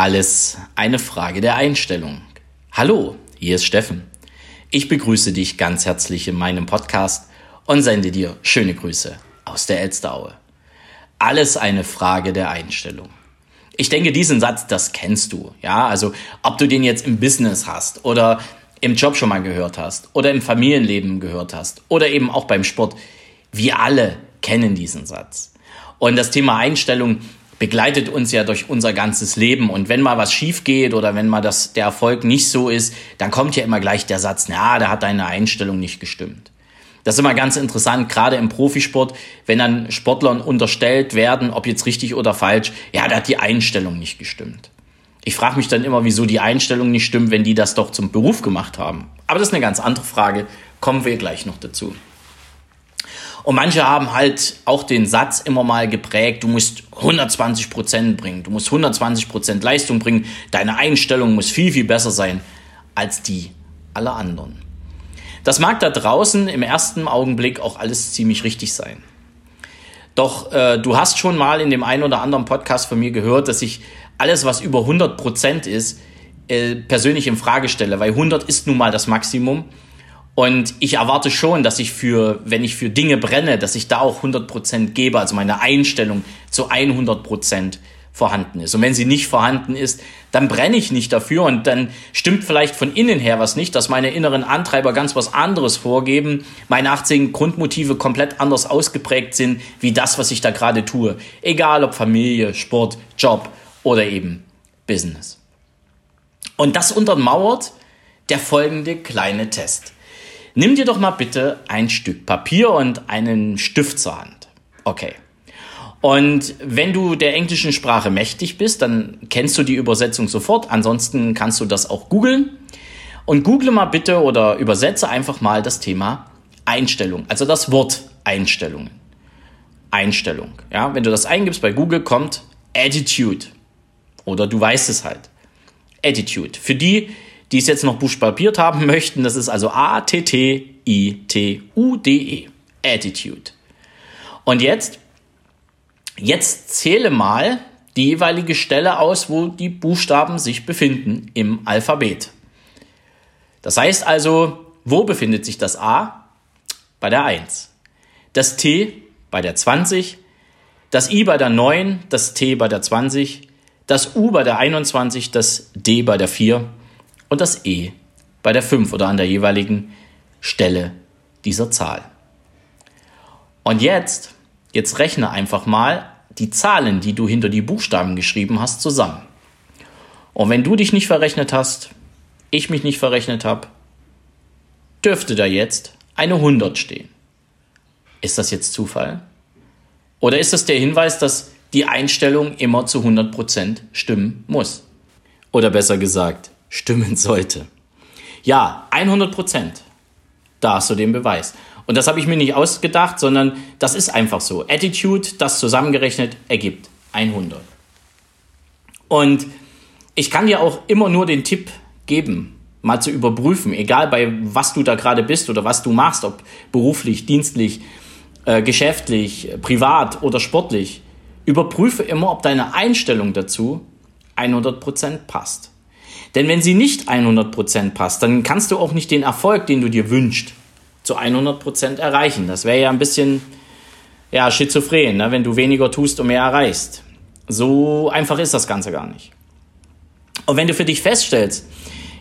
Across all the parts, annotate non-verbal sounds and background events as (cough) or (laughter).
Alles eine Frage der Einstellung. Hallo, hier ist Steffen. Ich begrüße dich ganz herzlich in meinem Podcast und sende dir schöne Grüße aus der Elsteraue. Alles eine Frage der Einstellung. Ich denke, diesen Satz, das kennst du. Ja, also ob du den jetzt im Business hast oder im Job schon mal gehört hast oder im Familienleben gehört hast oder eben auch beim Sport. Wir alle kennen diesen Satz. Und das Thema Einstellung begleitet uns ja durch unser ganzes Leben. Und wenn mal was schief geht oder wenn mal das, der Erfolg nicht so ist, dann kommt ja immer gleich der Satz, na, da hat deine Einstellung nicht gestimmt. Das ist immer ganz interessant, gerade im Profisport, wenn dann Sportlern unterstellt werden, ob jetzt richtig oder falsch, ja, da hat die Einstellung nicht gestimmt. Ich frage mich dann immer, wieso die Einstellung nicht stimmt, wenn die das doch zum Beruf gemacht haben. Aber das ist eine ganz andere Frage, kommen wir gleich noch dazu. Und manche haben halt auch den Satz immer mal geprägt, du musst 120 Prozent bringen, du musst 120 Prozent Leistung bringen, deine Einstellung muss viel, viel besser sein als die aller anderen. Das mag da draußen im ersten Augenblick auch alles ziemlich richtig sein. Doch äh, du hast schon mal in dem einen oder anderen Podcast von mir gehört, dass ich alles, was über 100 Prozent ist, äh, persönlich in Frage stelle, weil 100 ist nun mal das Maximum und ich erwarte schon, dass ich für, wenn ich für Dinge brenne, dass ich da auch 100% gebe, also meine Einstellung zu 100% vorhanden ist. Und wenn sie nicht vorhanden ist, dann brenne ich nicht dafür und dann stimmt vielleicht von innen her was nicht, dass meine inneren Antreiber ganz was anderes vorgeben, meine 18 Grundmotive komplett anders ausgeprägt sind, wie das, was ich da gerade tue. Egal ob Familie, Sport, Job oder eben Business. Und das untermauert der folgende kleine Test. Nimm dir doch mal bitte ein Stück Papier und einen Stift zur Hand. Okay. Und wenn du der englischen Sprache mächtig bist, dann kennst du die Übersetzung sofort. Ansonsten kannst du das auch googeln. Und google mal bitte oder übersetze einfach mal das Thema Einstellung, also das Wort Einstellungen. Einstellung. Ja, wenn du das eingibst bei Google kommt Attitude. Oder du weißt es halt. Attitude. Für die, die es jetzt noch buchstabiert haben möchten, das ist also A-T-T-I-T-U-D-E. Attitude. Und jetzt, jetzt zähle mal die jeweilige Stelle aus, wo die Buchstaben sich befinden im Alphabet. Das heißt also, wo befindet sich das A? Bei der 1. Das T bei der 20, das I bei der 9, das T bei der 20, das U bei der 21, das D bei der 4 und das E bei der 5 oder an der jeweiligen Stelle dieser Zahl. Und jetzt, jetzt rechne einfach mal die Zahlen, die du hinter die Buchstaben geschrieben hast, zusammen. Und wenn du dich nicht verrechnet hast, ich mich nicht verrechnet habe, dürfte da jetzt eine 100 stehen. Ist das jetzt Zufall? Oder ist das der Hinweis, dass die Einstellung immer zu 100% stimmen muss? Oder besser gesagt, stimmen (laughs) sollte. Ja, 100 Prozent. Da hast du den Beweis. Und das habe ich mir nicht ausgedacht, sondern das ist einfach so. Attitude, das zusammengerechnet, ergibt 100. Und ich kann dir auch immer nur den Tipp geben, mal zu überprüfen, egal bei was du da gerade bist oder was du machst, ob beruflich, dienstlich, äh, geschäftlich, privat oder sportlich. Überprüfe immer, ob deine Einstellung dazu 100% passt. Denn wenn sie nicht 100% passt, dann kannst du auch nicht den Erfolg, den du dir wünschst, zu 100% erreichen. Das wäre ja ein bisschen ja, schizophren, ne? wenn du weniger tust und mehr erreichst. So einfach ist das Ganze gar nicht. Und wenn du für dich feststellst,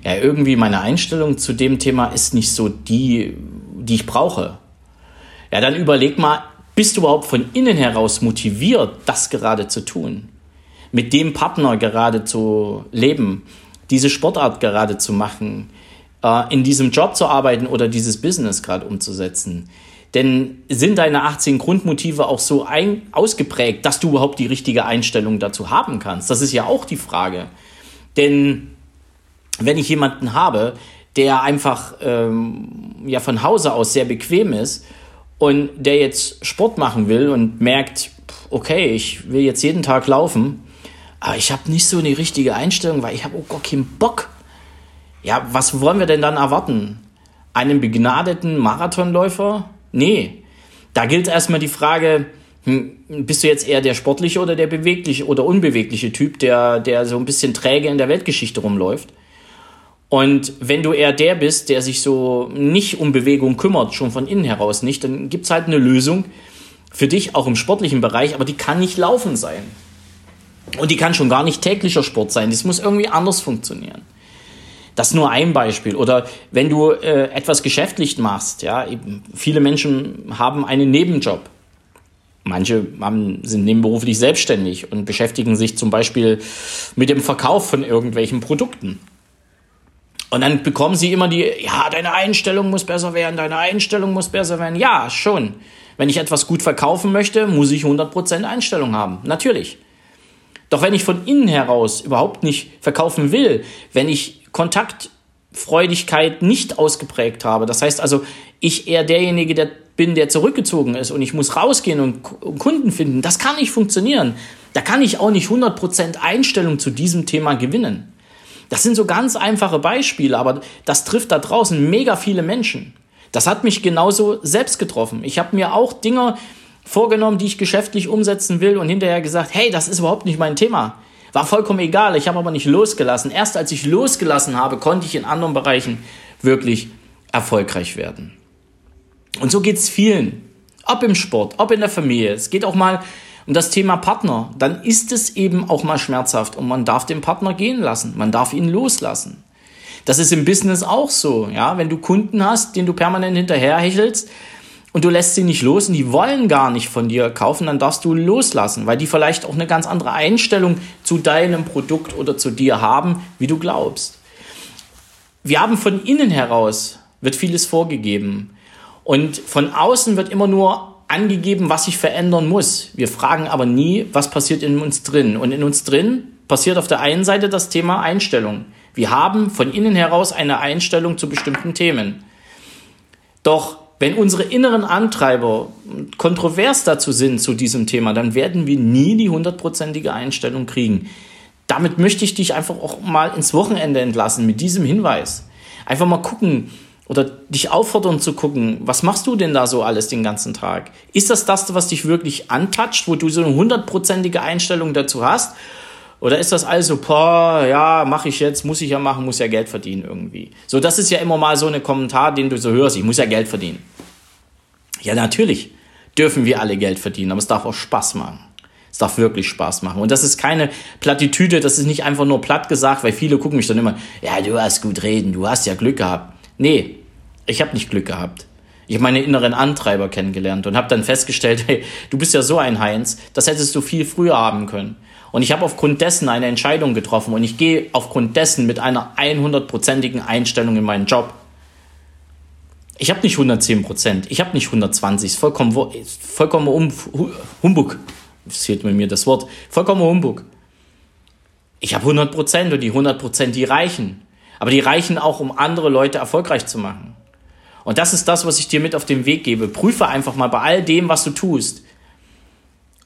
ja, irgendwie meine Einstellung zu dem Thema ist nicht so die, die ich brauche, ja, dann überleg mal, bist du überhaupt von innen heraus motiviert, das gerade zu tun? Mit dem Partner gerade zu leben? Diese Sportart gerade zu machen, äh, in diesem Job zu arbeiten oder dieses Business gerade umzusetzen. Denn sind deine 18 Grundmotive auch so ein, ausgeprägt, dass du überhaupt die richtige Einstellung dazu haben kannst? Das ist ja auch die Frage. Denn wenn ich jemanden habe, der einfach ähm, ja von Hause aus sehr bequem ist und der jetzt Sport machen will und merkt, okay, ich will jetzt jeden Tag laufen, aber ich habe nicht so eine richtige Einstellung, weil ich habe auch gar keinen Bock. Ja, was wollen wir denn dann erwarten? Einen begnadeten Marathonläufer? Nee. Da gilt erstmal die Frage, hm, bist du jetzt eher der sportliche oder der bewegliche oder unbewegliche Typ, der, der so ein bisschen träge in der Weltgeschichte rumläuft? Und wenn du eher der bist, der sich so nicht um Bewegung kümmert, schon von innen heraus nicht, dann gibt's halt eine Lösung für dich auch im sportlichen Bereich, aber die kann nicht laufen sein. Und die kann schon gar nicht täglicher Sport sein. Das muss irgendwie anders funktionieren. Das nur ein Beispiel. Oder wenn du äh, etwas geschäftlich machst, ja, viele Menschen haben einen Nebenjob. Manche haben, sind nebenberuflich selbstständig und beschäftigen sich zum Beispiel mit dem Verkauf von irgendwelchen Produkten. Und dann bekommen sie immer die, ja, deine Einstellung muss besser werden, deine Einstellung muss besser werden. Ja, schon. Wenn ich etwas gut verkaufen möchte, muss ich 100% Einstellung haben. Natürlich. Doch wenn ich von innen heraus überhaupt nicht verkaufen will, wenn ich Kontaktfreudigkeit nicht ausgeprägt habe, das heißt also, ich eher derjenige der bin, der zurückgezogen ist und ich muss rausgehen und Kunden finden, das kann nicht funktionieren. Da kann ich auch nicht 100% Einstellung zu diesem Thema gewinnen. Das sind so ganz einfache Beispiele, aber das trifft da draußen mega viele Menschen. Das hat mich genauso selbst getroffen. Ich habe mir auch Dinge vorgenommen, die ich geschäftlich umsetzen will und hinterher gesagt, hey, das ist überhaupt nicht mein Thema. War vollkommen egal, ich habe aber nicht losgelassen. Erst als ich losgelassen habe, konnte ich in anderen Bereichen wirklich erfolgreich werden. Und so geht es vielen. Ob im Sport, ob in der Familie. Es geht auch mal um das Thema Partner. Dann ist es eben auch mal schmerzhaft und man darf den Partner gehen lassen. Man darf ihn loslassen. Das ist im Business auch so. Ja, wenn du Kunden hast, denen du permanent hinterherhechelst, und du lässt sie nicht los und die wollen gar nicht von dir kaufen, dann darfst du loslassen, weil die vielleicht auch eine ganz andere Einstellung zu deinem Produkt oder zu dir haben, wie du glaubst. Wir haben von innen heraus, wird vieles vorgegeben. Und von außen wird immer nur angegeben, was sich verändern muss. Wir fragen aber nie, was passiert in uns drin. Und in uns drin passiert auf der einen Seite das Thema Einstellung. Wir haben von innen heraus eine Einstellung zu bestimmten Themen. Doch wenn unsere inneren Antreiber kontrovers dazu sind zu diesem Thema, dann werden wir nie die hundertprozentige Einstellung kriegen. Damit möchte ich dich einfach auch mal ins Wochenende entlassen mit diesem Hinweis. Einfach mal gucken oder dich auffordern zu gucken, was machst du denn da so alles den ganzen Tag? Ist das das, was dich wirklich antatscht, wo du so eine hundertprozentige Einstellung dazu hast? Oder ist das also, boah, ja, mache ich jetzt, muss ich ja machen, muss ja Geld verdienen irgendwie. So, das ist ja immer mal so ein Kommentar, den du so hörst, ich muss ja Geld verdienen. Ja, natürlich dürfen wir alle Geld verdienen, aber es darf auch Spaß machen. Es darf wirklich Spaß machen. Und das ist keine Plattitüde, das ist nicht einfach nur platt gesagt, weil viele gucken mich dann immer, ja, du hast gut reden, du hast ja Glück gehabt. Nee, ich habe nicht Glück gehabt. Ich habe meine inneren Antreiber kennengelernt und habe dann festgestellt, (laughs) hey, du bist ja so ein Heinz, das hättest du viel früher haben können. Und ich habe aufgrund dessen eine Entscheidung getroffen und ich gehe aufgrund dessen mit einer 100%igen Einstellung in meinen Job. Ich habe nicht 110% ich habe nicht 120, ist vollkommen, vollkommen um, Humbug. Fehlt mir das Wort. Vollkommen Humbug. Ich habe 100% und die 100% die reichen. Aber die reichen auch, um andere Leute erfolgreich zu machen. Und das ist das, was ich dir mit auf den Weg gebe. Prüfe einfach mal bei all dem, was du tust,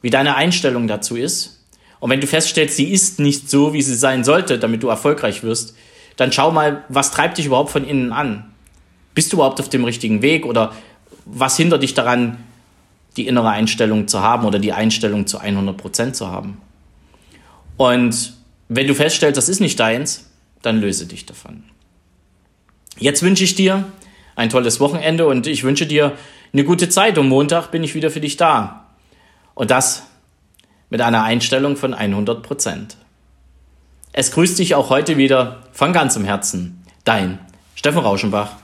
wie deine Einstellung dazu ist und wenn du feststellst, sie ist nicht so, wie sie sein sollte, damit du erfolgreich wirst, dann schau mal, was treibt dich überhaupt von innen an? Bist du überhaupt auf dem richtigen Weg oder was hindert dich daran, die innere Einstellung zu haben oder die Einstellung zu 100 Prozent zu haben? Und wenn du feststellst, das ist nicht deins, dann löse dich davon. Jetzt wünsche ich dir ein tolles Wochenende und ich wünsche dir eine gute Zeit. Und Montag bin ich wieder für dich da. Und das mit einer Einstellung von 100 Prozent. Es grüßt dich auch heute wieder von ganzem Herzen. Dein Steffen Rauschenbach.